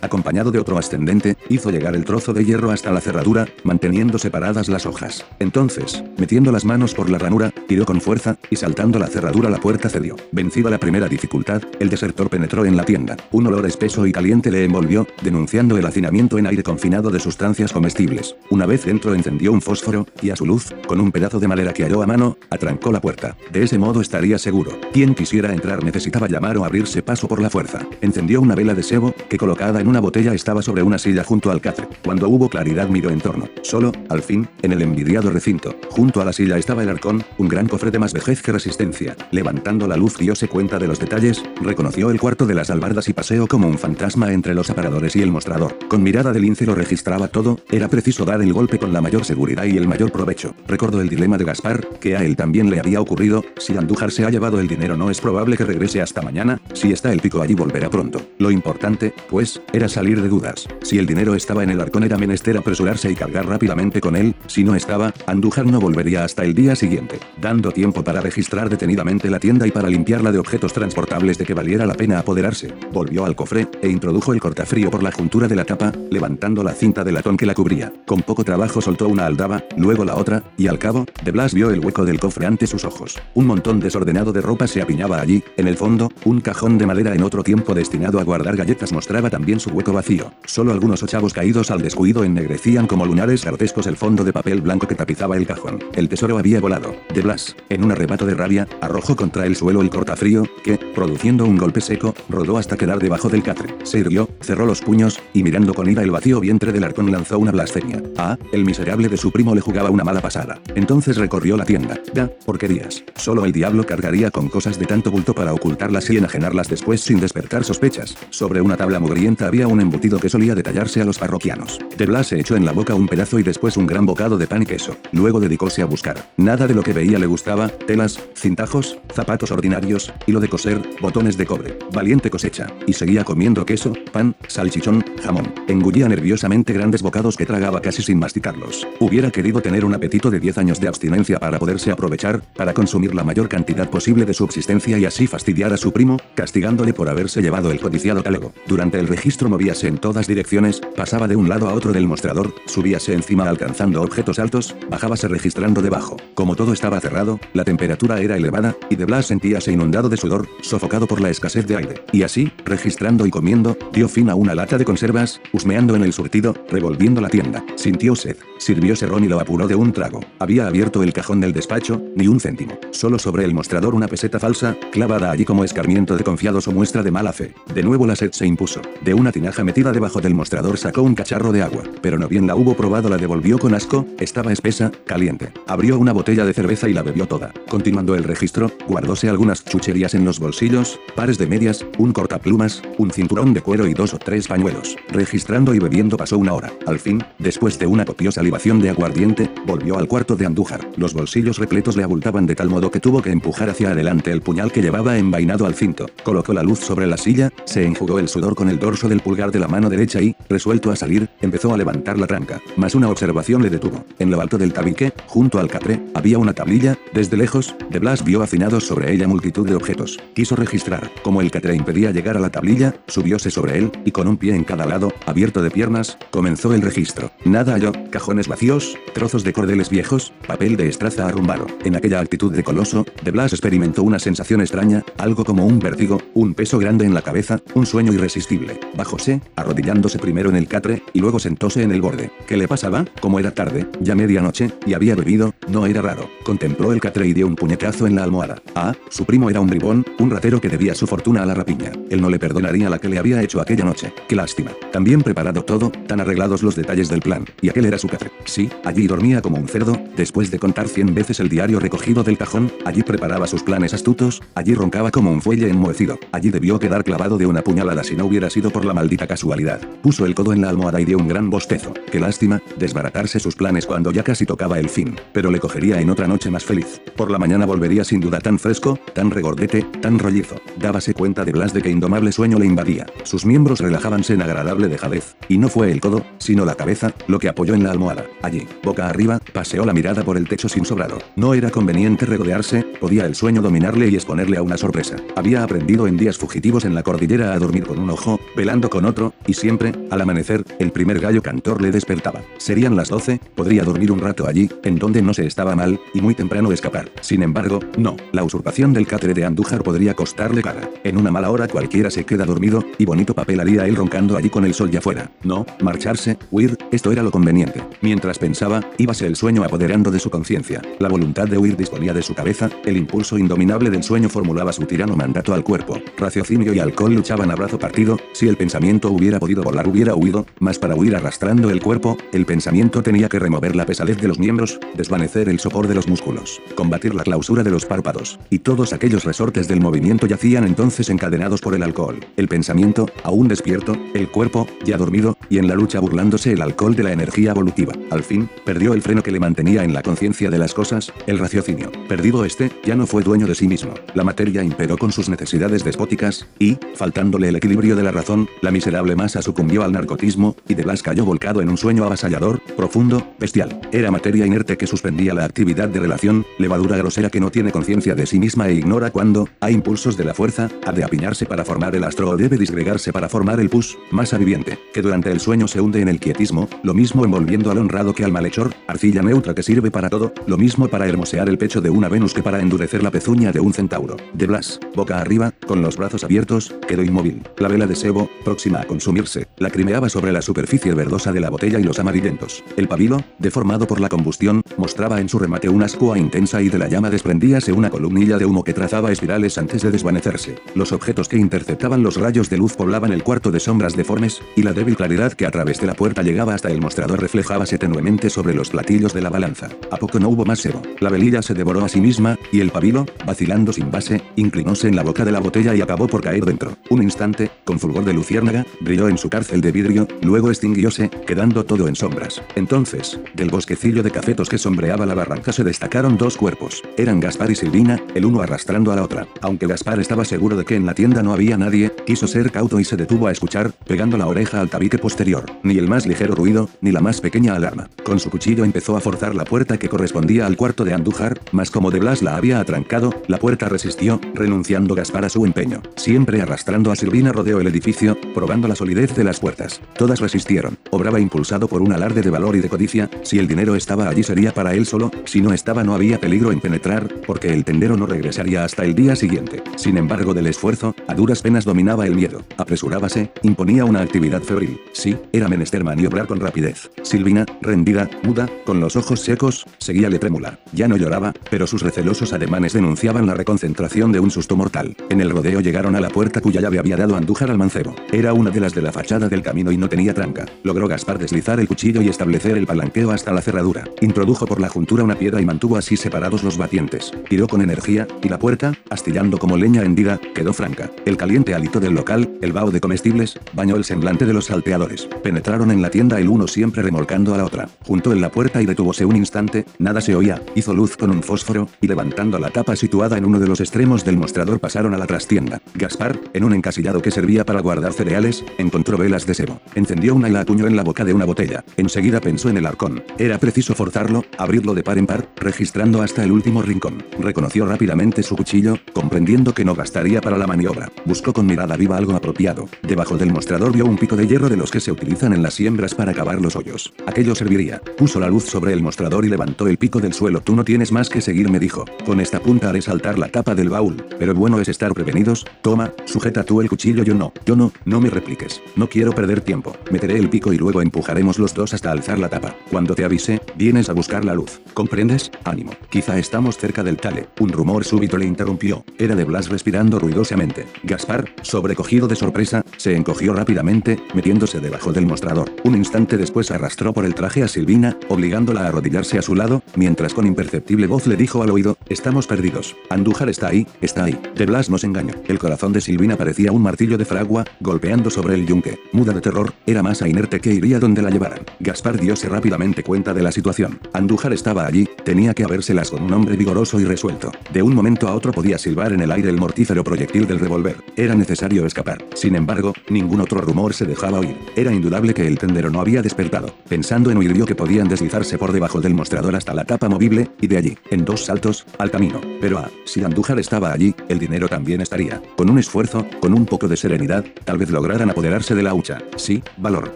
acompañado de otro ascendente, hizo llegar el trozo de hierro hasta la cerradura, manteniendo separadas las hojas. Entonces, metiendo las manos por la ranura, tiró con fuerza, y saltando la cerradura la puerta cedió. Vencida la primera dificultad, el desertor penetró en la tienda. Un olor espeso y caliente le envolvió, denunciando el hacinamiento en aire confinado de sustancias comestibles. Una vez dentro encendió un fósforo, y a su luz, con un pedazo de madera que halló a mano, atrancó la puerta. De ese modo estaría seguro. Quien quisiera entrar necesitaba llamar o abrirse paso por la fuerza. Encendió una vela de sebo, que colocada en una botella estaba sobre una silla junto al catre. Cuando hubo claridad miró en torno. Solo, al fin, en el envidiado recinto, junto a la silla estaba el arcón, un gran cofre de más vejez que resistencia. Levantando la luz diose cuenta de los detalles, reconoció el cuarto de las albardas y paseó como un fantasma entre los aparadores y el mostrador. Con mirada de lince lo registraba todo, era preciso dar el golpe con la mayor seguridad y el mayor provecho. Recordó el dilema de Gaspar, que a él también le había ocurrido, si Andújar se ha llevado el dinero no es probable que regrese hasta mañana, si está el pico allí volverá pronto. Lo importante, pues, era salir de dudas. Si el dinero estaba en el arcón era menester apresurarse y cargar rápidamente con él, si no estaba, Andújar no volvería hasta el día siguiente, dando tiempo para registrar detenidamente la tienda y para limpiarla de objetos transportables de que valiera la pena apoderarse. Volvió al cofre, e introdujo el cortafrío por la juntura de la tapa, levantando la cinta de latón que la cubría. Con poco trabajo soltó una aldaba, luego la otra, y al cabo, De Blas vio el hueco del cofre ante sus ojos. Un montón desordenado de ropa se apiñaba allí, en el fondo, un cajón de madera en otro tiempo destinado a guardar galletas mostraba también su hueco vacío. Solo algunos ochavos caídos al descuido ennegrecían como lunares grotescos el fondo de papel blanco que tapizaba el cajón. El tesoro había volado. De Blas, en un arrebato de rabia, arrojó contra el suelo el cortafrío, que, produciendo un golpe seco, rodó hasta quedar debajo del catre. Se irguió, cerró los puños, y mirando con ira el vacío vientre del arcón lanzó una blasfemia. Ah, el miserable de su primo le jugaba una mala pasada. Entonces recorrió la tienda. Da, porquerías. Solo el diablo cargaría con cosas de tanto bulto para ocultarlas y enajenarlas después sin despertar sospechas. Sobre una tabla mugrienta había un embutido que solía detallarse a los parroquianos. De Blas se echó en la boca un pedazo y después un gran bocado de pan y queso. Luego dedicóse a buscar. Nada de lo que veía le gustaba, telas, cintajos, zapatos ordinarios, hilo de coser, botones de cobre. Valiente cosecha. Y seguía comiendo queso, pan, salchichón, jamón. Engullía nerviosamente grandes bocados que tragaba casi sin masticarlos. Hubiera querido tener un apetito de 10 años de abstinencia para poderse aprovechar, para consumir la mayor cantidad posible de subsistencia y así fastidiar a su primo, castigándole por haberse llevado el codiciado talego. Durante el registro movíase en todas direcciones, pasaba de un lado a otro del mostrador, subíase encima alcanzando objetos altos, bajábase registrando debajo. Como todo estaba cerrado, la temperatura era elevada, y de Blas sentíase inundado de sudor, sofocado por la escasez de aire. Y así, registrando y comiendo, dio fin a una lata de conservas, husmeando en el surtido, revolviendo la tienda. Sintió sed. Sirvióse ron y lo apuró de un trago. Había abierto el cajón del despacho, ni un céntimo. Solo sobre el mostrador una peseta falsa, clavada allí como escarmiento de confiados o muestra de mala fe. De nuevo la sed se impuso. De una tinaja metida debajo del mostrador sacó un cacharro de agua, pero no bien la hubo probado la devolvió con asco, estaba espesa, caliente. Abrió una botella de cerveza y la bebió toda. Continuando el registro, guardóse algunas chucherías en los bolsillos, pares de medias, un cortaplumas, un cinturón de cuero y dos o tres pañuelos. Registrando y bebiendo pasó una hora. Al fin, después de una copiosa libación de aguardiente, volvió al cuarto de Andújar. Los bolsillos repletos le abultaban de tal modo que tuvo que empujar hacia adelante el puñal que llevaba envainado al cinto. Colocó la luz sobre la silla, se enjugó el sudor con el dorso del pulgar de la mano derecha y, resuelto a salir, empezó a levantar la tranca. Mas una observación le detuvo. En lo alto del tabique, junto al catre, había una tablilla, desde lejos, de Blas vio afinados sobre ella multitud de objetos. Quiso registrar. Como el catre impedía llegar a la tablilla, subióse sobre él, y con un pie en cada lado, abierto de piernas, comenzó el registro. Nada halló, cajones vacíos, trozos de cordeles viejos, papel de estraza arrumbado. En aquella actitud de coloso, de Blas experimentó una sensación extraña, algo como un vértigo, un peso grande en la cabeza, un sueño irresistible. Bajóse, arrodillándose primero en el catre, y luego sentóse en el borde. ¿Qué le pasaba? Como era tarde, ya medianoche, y había bebido, no era raro. Contempló el catre y dio un puñetazo en la almohada. Ah, su primo era un bribón, un ratero que debía su fortuna a la rapiña. Él no le perdonaría la que le había hecho aquella noche. Qué lástima. También preparado todo, tan arreglados los detalles del plan. Y aquel era su catre. Sí, allí dormía como un cerdo, después de contar cien veces el diario recogido del cajón, allí preparaba sus planes astutos, allí roncaba como un fuelle enmohecido. Allí debió quedar clavado de una puñalada si no hubiera sido por la maldita casualidad. Puso el codo en la almohada y dio un gran bostezo. Qué lástima, desbaratar recordarse sus planes cuando ya casi tocaba el fin, pero le cogería en otra noche más feliz. Por la mañana volvería sin duda tan fresco, tan regordete, tan rollizo. Dábase cuenta de Blas de que indomable sueño le invadía. Sus miembros relajábanse en agradable dejadez, y no fue el codo, sino la cabeza, lo que apoyó en la almohada. Allí, boca arriba, paseó la mirada por el techo sin sobrado. No era conveniente regodearse, podía el sueño dominarle y exponerle a una sorpresa. Había aprendido en días fugitivos en la cordillera a dormir con un ojo, velando con otro, y siempre, al amanecer, el primer gallo cantor le despertaba. Serían las 12, podría dormir un rato allí, en donde no se estaba mal, y muy temprano escapar. Sin embargo, no, la usurpación del catre de Andújar podría costarle cara. En una mala hora cualquiera se queda dormido, y bonito papel haría él roncando allí con el sol ya fuera. No, marcharse, huir, esto era lo conveniente. Mientras pensaba, íbase el sueño apoderando de su conciencia. La voluntad de huir disponía de su cabeza, el impulso indominable del sueño formulaba su tirano mandato al cuerpo. Raciocinio y alcohol luchaban a brazo partido, si el pensamiento hubiera podido volar hubiera huido, mas para huir arrastrando el cuerpo, el pensamiento tenía que remover la pesadez de los miembros, desvanecer el sopor de los músculos, combatir la clausura de los párpados, y todos aquellos resortes del movimiento yacían entonces encadenados por el alcohol. El pensamiento, aún despierto, el cuerpo, ya dormido, y en la lucha burlándose el alcohol de la energía evolutiva. Al fin, perdió el freno que le mantenía en la conciencia de las cosas, el raciocinio. Perdido este, ya no fue dueño de sí mismo. La materia imperó con sus necesidades despóticas, y, faltándole el equilibrio de la razón, la miserable masa sucumbió al narcotismo, y de Blas cayó volcado en un sueño avasallador, profundo, bestial. Era materia inerte que suspendía la actividad de relación, levadura grosera que no tiene conciencia de sí misma e ignora cuándo, a impulsos de la fuerza, ha de apiñarse para formar el astro o debe disgregarse para formar el pus, masa viviente, que durante el sueño se hunde en el quietismo, lo mismo envolviendo al honrado que al malhechor, arcilla neutra que sirve para todo, lo mismo para hermosear el pecho de una Venus que para endurecer la pezuña de un centauro. De Blas, boca arriba, con los brazos abiertos, quedó inmóvil. La vela de sebo, próxima a consumirse, lacrimeaba sobre la superficie verdosa de la botella y los amarillentos. El pabilo, deformado por la combustión, mostraba en su remate una ascua intensa y de la llama desprendíase una columnilla de humo que trazaba espirales antes de desvanecerse. Los objetos que interceptaban los rayos de luz poblaban el cuarto de sombras deformes, y la débil claridad que a través de la puerta llegaba hasta el mostrador reflejábase tenuemente sobre los platillos de la balanza. A poco no hubo más sebo. La velilla se devoró a sí misma, y el pabilo, vacilando sin base, inclinóse en la boca de la botella y acabó por caer dentro. Un instante, con fulgor de luciérnaga, brilló en su cárcel de vidrio, luego extinguióse, quedando todo en sombras. Entonces, del bosquecillo de cafetos que sombreaba la barranca se destacaron dos cuerpos. Eran Gaspar y Silvina, el uno arrastrando a la otra. Aunque Gaspar estaba seguro de que en la tienda no había nadie, quiso ser cauto y se detuvo a escuchar, pegando la oreja al tabique posterior. Ni el más ligero ruido, ni la más pequeña alarma. Con su cuchillo empezó a forzar la puerta que correspondía al cuarto de Andújar, mas como de Blas la atrancado, la puerta resistió, renunciando Gaspar a su empeño. Siempre arrastrando a Silvina rodeó el edificio, probando la solidez de las puertas. Todas resistieron. Obraba impulsado por un alarde de valor y de codicia, si el dinero estaba allí sería para él solo, si no estaba no había peligro en penetrar, porque el tendero no regresaría hasta el día siguiente. Sin embargo del esfuerzo, a duras penas dominaba el miedo. Apresurábase, imponía una actividad febril. Sí, era menester maniobrar con rapidez. Silvina, rendida, muda, con los ojos secos, seguíale trémula. Ya no lloraba, pero sus recelosos ademanes denunciaban la reconcentración de un susto mortal. En el rodeo llegaron a la puerta cuya llave había dado Andújar al mancebo. Era una de las de la fachada del camino y no tenía tranca. Logró Gaspar deslizar el cuchillo y establecer el palanqueo hasta la cerradura. Introdujo por la juntura una piedra y mantuvo así separados los batientes. Tiró con energía, y la puerta, astillando como leña hendida, quedó franca. El caliente hálito del local, el vaho de comestibles, bañó el semblante de los salteadores. Penetraron en la tienda el uno siempre remolcando a la otra. Juntó en la puerta y detúvose un instante, nada se oía, hizo luz con un fósforo, y levantando la tapa situada en uno de los extremos del mostrador pasaron a la trastienda. Gaspar, en un encasillado que servía para guardar cereales, encontró velas de sebo. Encendió una y la acuñó en la boca de una botella. Enseguida pensó en el arcón. Era preciso forzarlo, abrirlo de par en par, registrando hasta el último rincón. Reconoció rápidamente su cuchillo, comprendiendo que no bastaría para la maniobra. Buscó con mirada viva algo apropiado. Debajo del mostrador vio un pico de hierro de los que se utilizan en las siembras para cavar los hoyos. Aquello serviría. Puso la luz sobre el mostrador y levantó el pico del suelo. Tú no tienes más que seguir, me dijo. Esta punta haré saltar la tapa del baúl. Pero bueno es estar prevenidos. Toma, sujeta tú el cuchillo, yo no. Yo no, no me repliques. No quiero perder tiempo. Meteré el pico y luego empujaremos los dos hasta alzar la tapa. Cuando te avise, Vienes a buscar la luz. ¿Comprendes? Ánimo. Quizá estamos cerca del tale. Un rumor súbito le interrumpió. Era de Blas respirando ruidosamente. Gaspar, sobrecogido de sorpresa, se encogió rápidamente, metiéndose debajo del mostrador. Un instante después arrastró por el traje a Silvina, obligándola a arrodillarse a su lado, mientras con imperceptible voz le dijo al oído, estamos perdidos. Andújar está ahí, está ahí. De Blas nos engañó. El corazón de Silvina parecía un martillo de fragua, golpeando sobre el yunque. Muda de terror, era más inerte que iría donde la llevaran. Gaspar diose rápidamente cuenta de la situación. Andújar estaba allí, tenía que habérselas con un hombre vigoroso y resuelto. De un momento a otro podía silbar en el aire el mortífero proyectil del revólver. Era necesario escapar. Sin embargo, ningún otro rumor se dejaba oír. Era indudable que el tendero no había despertado. Pensando en huir vio que podían deslizarse por debajo del mostrador hasta la tapa movible, y de allí, en dos saltos, al camino. Pero ah, si Andújar estaba allí, el dinero también estaría. Con un esfuerzo, con un poco de serenidad, tal vez lograran apoderarse de la hucha. Sí, valor,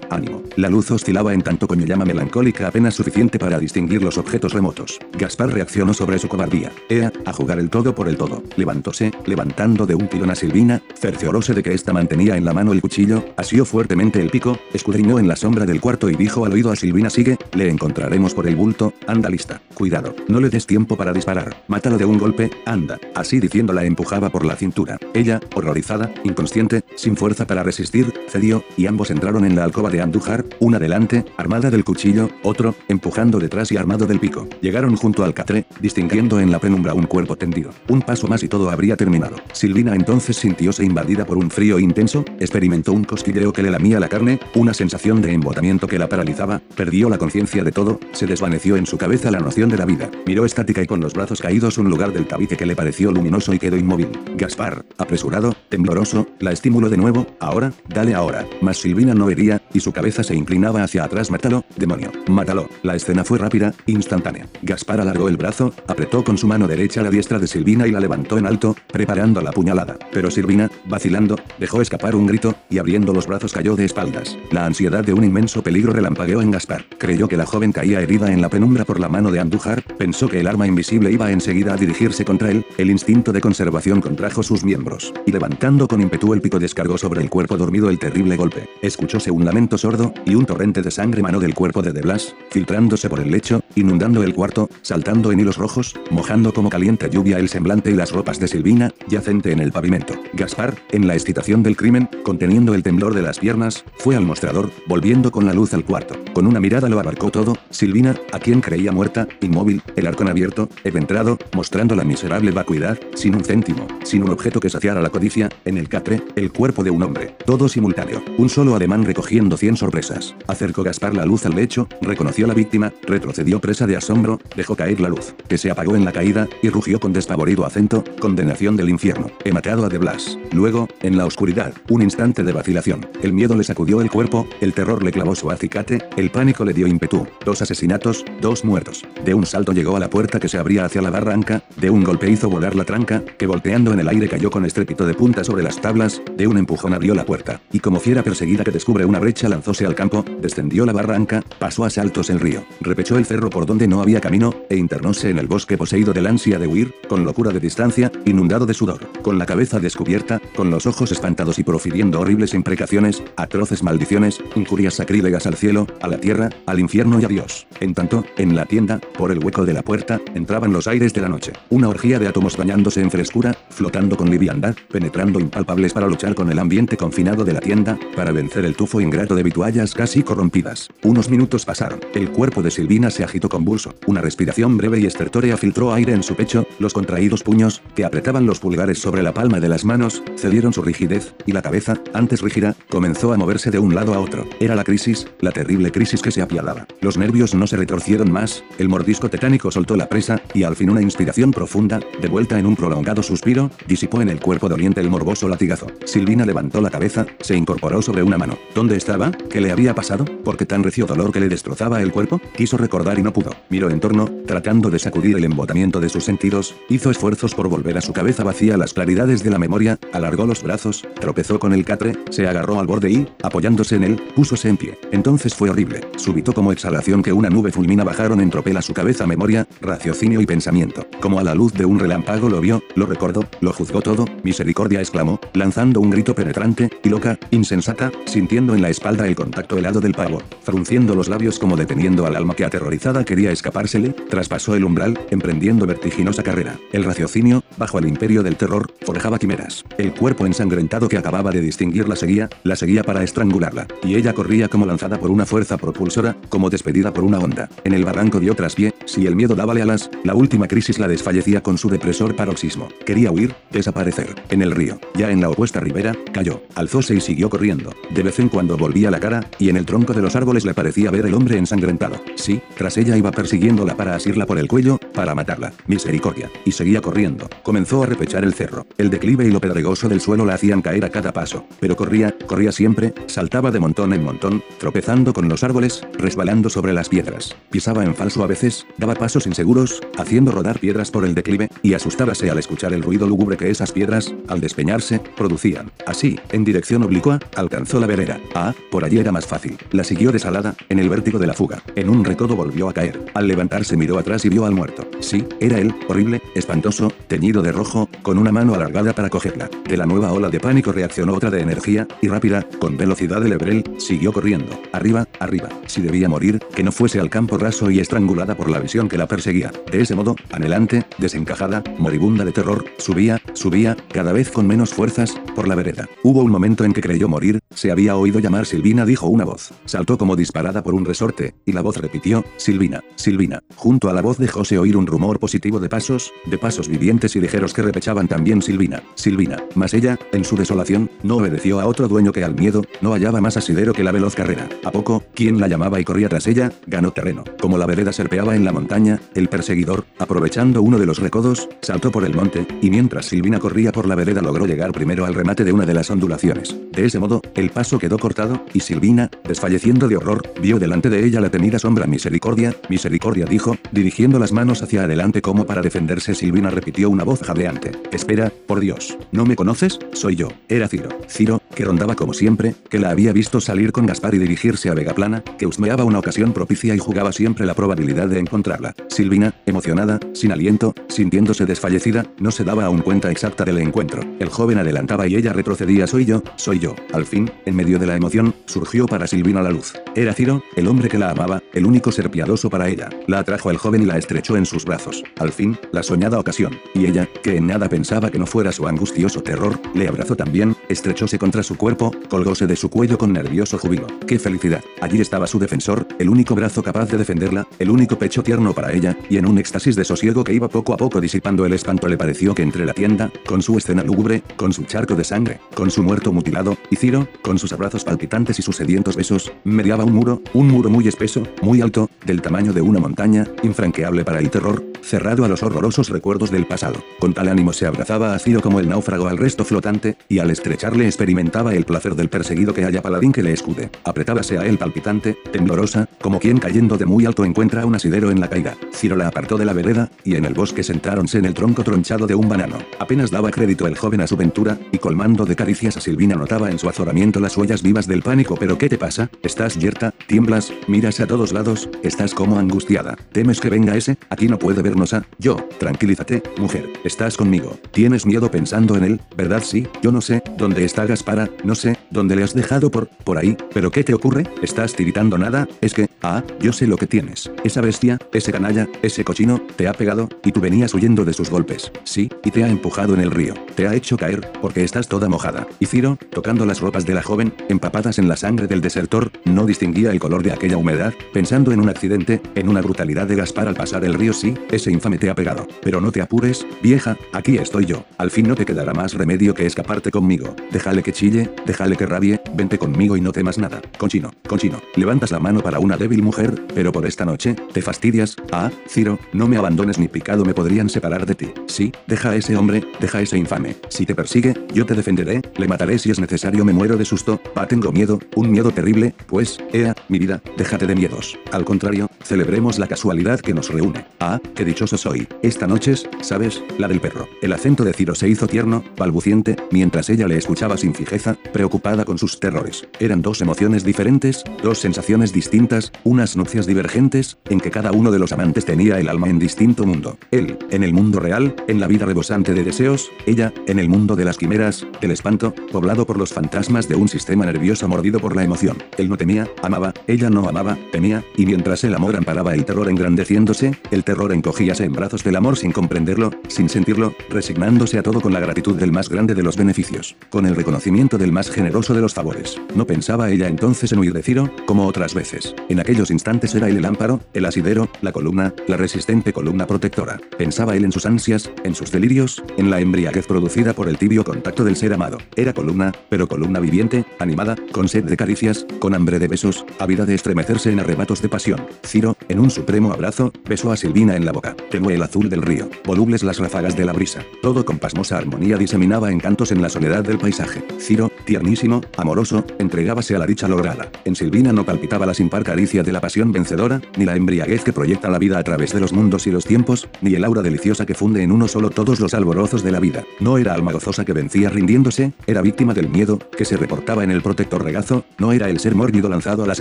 ánimo. La luz oscilaba en tanto con llama melancólica apenas suficiente para distinguir los objetos remotos. Gaspar reaccionó sobre su cobardía. Ea, a jugar el todo por el todo. Levantóse, levantando de un tirón a Silvina, cercioróse de que ésta mantenía en la mano el cuchillo, asió fuertemente el pico, escudriñó en la sombra del cuarto y dijo al oído a Silvina sigue, le encontraremos por el bulto, anda lista. Cuidado, no le des tiempo para disparar. Mátalo de un golpe, anda. Así diciendo la empujaba por la cintura. Ella, horrorizada, inconsciente, sin fuerza para resistir, cedió, y ambos entraron en la alcoba de Andújar, una delante, armada del cuchillo, otro, empujando detrás y armado del pico. Llegaron junto al catre, distinguiendo en la penumbra un cuerpo tendido. Un paso más y todo habría terminado. Silvina entonces sintióse invadida por un frío intenso, experimentó un cosquilleo que le lamía la carne, una sensación de embotamiento que la paralizaba, perdió la conciencia de todo, se desvaneció en su cabeza la noción de la vida. Miró estática y con los brazos caídos un lugar del tabique que le pareció luminoso y quedó inmóvil. Gaspar, apresurado, tembloroso, la estímulo de nuevo, ahora, dale ahora. Mas Silvina no hería, y su cabeza se inclinaba hacia atrás. Mátalo, demonio. Mátalo. La escena fue rápida, instantánea. Gaspar alargó el brazo, apretó con su mano derecha la diestra de Silvina y la levantó en alto, preparando la puñalada. Pero Silvina, vacilando, dejó escapar un grito, y abriendo los brazos cayó de espaldas. La ansiedad de un inmenso peligro relampagueó en Gaspar. Creyó que la joven caía herida en la penumbra por la mano de Andújar, pensó que el arma invisible iba enseguida a dirigirse contra él, el instinto de conservación contrajo sus miembros, y levantando con ímpetu el pico descargó sobre el cuerpo dormido el terrible golpe. Escuchóse un lamento sordo, y un torrente de sangre manó del cuerpo de De Blas, filtrándose por el lecho, inundando el cuarto, saltando en hilos rojos, mojando como caliente lluvia el semblante y las ropas de Silvina, yacente en el pavimento. Gaspar, en la excitación del crimen, conteniendo el temblor de las piernas, fue al mostrador, volviendo con la luz al cuarto. Con una mirada lo abarcó todo, Silvina, a quien creía muerta, inmóvil, el arcón abierto, eventrado, mostrando la miserable vacuidad, sin un céntimo, sin un objeto que saciara la codicia, en el catre, el cuerpo de un hombre, todo simultáneo, un solo ademán recogiendo cien sorpresas. Acercó Gaspar la luz al lecho, reconoció la víctima, retrocedió presa de asombro, dejó caer la luz, que se apagó en la caída, y rugió con despavorido acento, condenación del infierno. He matado a De Blas. Luego, en la oscuridad, un instante de vacilación. El miedo le sacudió el cuerpo, el terror le clavó su acicate, el pánico le dio ímpetu. Dos asesinatos, dos muertos. De un salto llegó a la puerta que se abría hacia la barranca, de un golpe hizo volar la tranca, que volteando en el aire cayó con estrépito de punta sobre las tablas, de un empujón abrió la puerta, y como fiera perseguida que descubre una brecha lanzóse al campo, descendió la barranca, pasó a saltos el río, repechó el cerro por donde no había camino, e internóse en el bosque poseído del ansia de huir, con locura de distancia, inundado de sudor, con la cabeza descubierta, con los ojos espantados y profiriendo horribles imprecaciones, atroces maldiciones, injurias sacrílegas al cielo, a la tierra, al infierno y a Dios. En tanto, en la tienda, por el hueco de la puerta, entraban los aires de la noche. Una orgía de átomos bañándose en frescura, flotando con liviandad, penetrando impalpables para luchar con el ambiente confinado de la tienda, para vencer el tufo ingrato de vituallas casi corrompidas. Unos minutos pasaron. El cuerpo de Silvina se agitó convulso. Una respiración breve y estertórea filtró aire en su pecho, los contraídos puños, que apretaban los pulgares sobre la palma de las manos, cedieron su rigidez, y la cabeza, antes rígida, comenzó a moverse de un lado a otro. Era la crisis, la terrible crisis que se apiadaba. Los nervios no se retorcieron más, el mordisco tetánico soltó la presa, y al fin una inspiración profunda, de vuelta en un prolongado suspiro, disipó en el cuerpo doliente el morboso latigazo. Silvina levantó la cabeza, se incorporó sobre una mano. ¿Dónde estaba? ¿Qué le había pasado? ¿Por qué tan recio dolor que le destrozaba el cuerpo? Quiso recordar y no pudo. Miró en torno, tratando de sacudir el embotamiento de sus sentidos, hizo esfuerzos por volver a su cabeza vacía las claridades de la memoria, alargó los brazos, tropezó con el catre, se agarró al borde y, apoyándose en él, púsose en pie. Entonces fue horrible. Súbito como exhalación que una nube fulmina bajaron en tropel a su cabeza memoria, raciocinio y pensamiento. Como a la luz de un relámpago lo vio, lo recordó, lo juzgó todo, misericordia exclamó, lanzando un grito penetrante, y loca, insensata, sintiendo en la espalda el contacto helado del pavo, frunciendo los labios como deteniendo al alma que aterrorizada quería escapársele, traspasó el umbral, emprendiendo vertiginosa carrera. El raciocinio, bajo el imperio del terror, forjaba quimeras. El cuerpo ensangrentado que acababa de distinguir la seguía, la seguía para estrangularla. Y ella corría como lanzada por una fuerza propulsora, como despedida por una onda. En el barranco dio traspié, si el miedo dábale alas, la última crisis la desfallecía con su depresor paroxismo. Quería huir, desaparecer. En el río, ya en la opuesta ribera, cayó, alzóse y siguió corriendo. De vez en cuando volvía la cara, y en el tronco de los árboles le parecía ver el hombre ensangrentado. Sí, tras ella iba persiguiéndola para asirla por el cuello, para matarla. Misericordia. Y seguía corriendo. Comenzó a repechar el cerro. El declive y lo pedregoso del suelo la hacían caer a cada paso. Pero corría, corría siempre, saltaba de montón en montón, tropezando con los árboles, resbalando sobre las piedras. Pisaba en falso a veces, daba pasos inseguros, haciendo rodar piedras por el declive, y asustábase al escuchar el ruido lúgubre que esas piedras, al despeñarse, producían. Así, en dirección oblicua, alcanzó la vereda. Ah, por allí era más fácil. La siguió desalada, en el vértigo de la fuga. En un recodo volvió a caer. Al levantarse miró atrás y vio al muerto. Sí, era él, horrible, espantoso, teñido de rojo, con una mano alargada para cogerla. De la nueva ola de pánico reaccionó otra de energía, y rápida, con velocidad de lebrel, siguió corriendo. Arriba, arriba. Si debía morir, que no fuese al campo raso y estrangulada por la visión que la perseguía. De ese modo, anhelante, desencajada, moribunda de terror, subía, subía, cada vez con menos fuerzas, por la vereda. Hubo un momento en que creyó morir, se había oído llamar Silvina, dijo una voz. Saltó como disparada por un resorte, y la voz repitió, Silvina, Silvina. Junto a la voz dejóse oír un rumor positivo de pasos, de pasos vivientes y ligeros que repechaban también Silvina, Silvina. Mas ella, en su desolación, no obedeció a otro dueño que al miedo, no hallaba más asidero que la veloz carrera. A poco, quien la llamaba y corría tras ella, ganó terreno. Como la vereda serpeaba en la montaña, el perseguidor, aprovechando uno de los recodos, saltó por el monte, y mientras Silvina corría por la vereda logró llegar primero al remate de una de las ondulaciones. De ese modo, el paso quedó cortado, y Silvina, desfalleciendo de horror, vio delante de ella la temida sombra Misericordia, Misericordia dijo, dirigiendo las manos hacia adelante como para defenderse Silvina repitió una voz jadeante. Espera, por Dios, ¿no me conoces? Soy yo. Era Ciro. Ciro, que rondaba como siempre, que la había visto salir con Gaspar y dirigirse a Vegaplana, que husmeaba una ocasión propicia y jugaba siempre la probabilidad de encontrarla. Silvina, emocionada, sin aliento, sintiéndose desfallecida, no se daba aún cuenta exacta del encuentro. El joven adelantaba y ella retrocedía. Soy yo, soy yo. Al fin, en medio de la emoción, surgió para Silvina la luz. Era Ciro, el hombre que la amaba, el único ser piadoso para ella. La atrajo el joven y la estrechó en sus brazos. Al fin, la soñada ocasión. Y ella, que en nada pensaba que no fuera su angustioso terror, le abrazó también, estrechóse contra su cuerpo, colgóse de su cuello con nervioso júbilo. ¡Qué felicidad! Allí estaba su defensor, el único brazo capaz de defenderla, el único pecho tierno para ella, y en un éxtasis de sosiego que iba poco a poco disipando el espanto le pareció que entre la tienda, con su escena lúgubre, con su charco de sangre, con su muerto mutilado, y Ciro, con sus abrazos palpitantes y sus sedientos besos, mediaba un muro, un muro muy espeso, muy alto, del tamaño de una montaña, infranqueable para el terror, cerrado a los horrorosos recuerdos del pasado. Con tal ánimo se abrazaba a Ciro como el náufrago al resto flotante, y al estrecharle experimentaba el placer del perseguido que haya paladín que le escude. Apretábase a él palpitante, temblorosa, como quien cayendo de muy alto encuentra un asidero en la caída. Ciro la apartó de la vereda, y en el bosque sentráronse en el tronco tronchado de un banano. Apenas daba crédito el joven a su ventura, y colmando de caricias a Silvina notaba en su azoramiento las huellas vivas del pánico. ¿Pero qué te pasa? ¿Estás yerta? ¿Tiemblas? ¿Miras a todos lados? ¿Estás como angustiada? ¿Temes que venga ese? Aquí no puede vernos a... Yo, tranquilízate, mujer. Estás conmigo. Tienes miedo pensando en él, ¿verdad? Sí, yo no sé, ¿dónde está Gaspara? No sé, ¿dónde le has dejado por... por ahí? ¿Pero qué te ocurre? ¿Estás tiritando nada? Es que... Ah, yo sé lo que tienes. Esa bestia, ese canalla, ese cochino, te ha pegado, y tú venías huyendo de sus golpes. Sí, y te ha empujado en el río. Te ha hecho caer, porque estás toda mojada. Y Ciro, tocando las ropas de la joven, empapadas en la sangre del desertor, no distinguía el color de aquella humedad, pensando en un accidente, en una brutalidad de Gaspar al pasar el río. Sí, ese infame te ha pegado. Pero no te apures, vieja, aquí estoy yo. Al fin no te quedará más remedio que escaparte conmigo. Déjale que chille, déjale que rabie, vente conmigo y no temas nada. Conchino, conchino, levantas la mano para una débil mujer, pero por esta noche, te fastidias. Ah, Ciro, no me abandones ni picado me podrían separar de ti. Sí, deja a ese hombre, deja a ese infame. Si te persigue, yo te defenderé, le mataré si es necesario, me muero de susto. Pa, tengo miedo, un miedo terrible, pues, ea, mi vida, déjate de miedos. Al contrario, celebremos la casualidad que nos reúne. Ah, qué dichoso soy. Esta noche es, ¿sabes? La del perro. El acento de Ciro se hizo tierno, balbuciente, mientras ella le escuchaba sin fijeza, preocupada con sus terrores. Eran dos emociones diferentes, dos sensaciones distintas, unas nupcias divergentes, en que cada uno de los amantes tenía el alma en distinto mundo. Él, en el mundo real, en la vida rebosante de deseos, ella, en el mundo de las quimeras, del espanto, poblado por los fantasmas de un sistema nervioso mordido por la emoción. Él no temía, amaba, ella no amaba, temía, y mientras el amor amparaba el terror engrandeciéndose, el terror encogíase en brazos del amor sin comprenderlo, sin sentirlo, resignándose a todo con la gratitud del más grande de los beneficios, con el reconocimiento del más generoso de los favores. No pensaba ella entonces en huir de Ciro, como otras veces. En aquellos instantes era él el ámparo, el asidero, la columna, la resistente columna protectora. Pensaba él en sus ansias, en sus delirios, en la embriaguez producida por el tibio contacto del ser amado. Era columna, pero columna viviente, animada, con sed de caricias, con hambre de besos, ávida de estremecerse en arrebatos de pasión. Ciro, en un supremo abrazo, besó a Silvina en la boca. Tenue el azul del río, volubles las ráfagas de la brisa. Todo con pasmosa armonía diseminaba encantos en la soledad del paisaje. Ciro, tiernísimo, amoroso, entregábase a la dicha lograda. En Silvina no palpitaba la sin par caricia de la pasión vencedora, ni la embriaguez que proyecta la vida a través de los mundos y los tiempos, ni el aura deliciosa que funde en uno solo todos los alborozos de la vida. No era alma gozosa que vencía rindiéndose, era víctima del miedo, que se reportaba en el protector regazo, no era el ser mórbido lanzado a las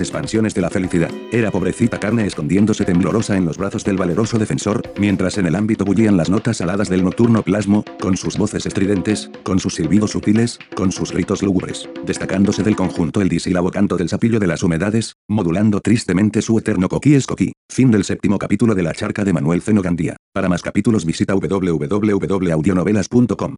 expansiones de la felicidad. Era pobrecita carne escondiéndose temblorosa en los brazos del valeroso defensor, mientras en el ámbito bullían las notas aladas del nocturno plasmo, con sus voces estridentes, con sus silbidos sutiles, con sus gritos lúgubres, destacándose del conjunto el disílabo canto del sapillo de las humedades, modulando tristemente su eterno coquí es coquí. Fin del séptimo capítulo de La charca de Manuel Zeno Gandía. Para más capítulos visita www.audionovelas.com.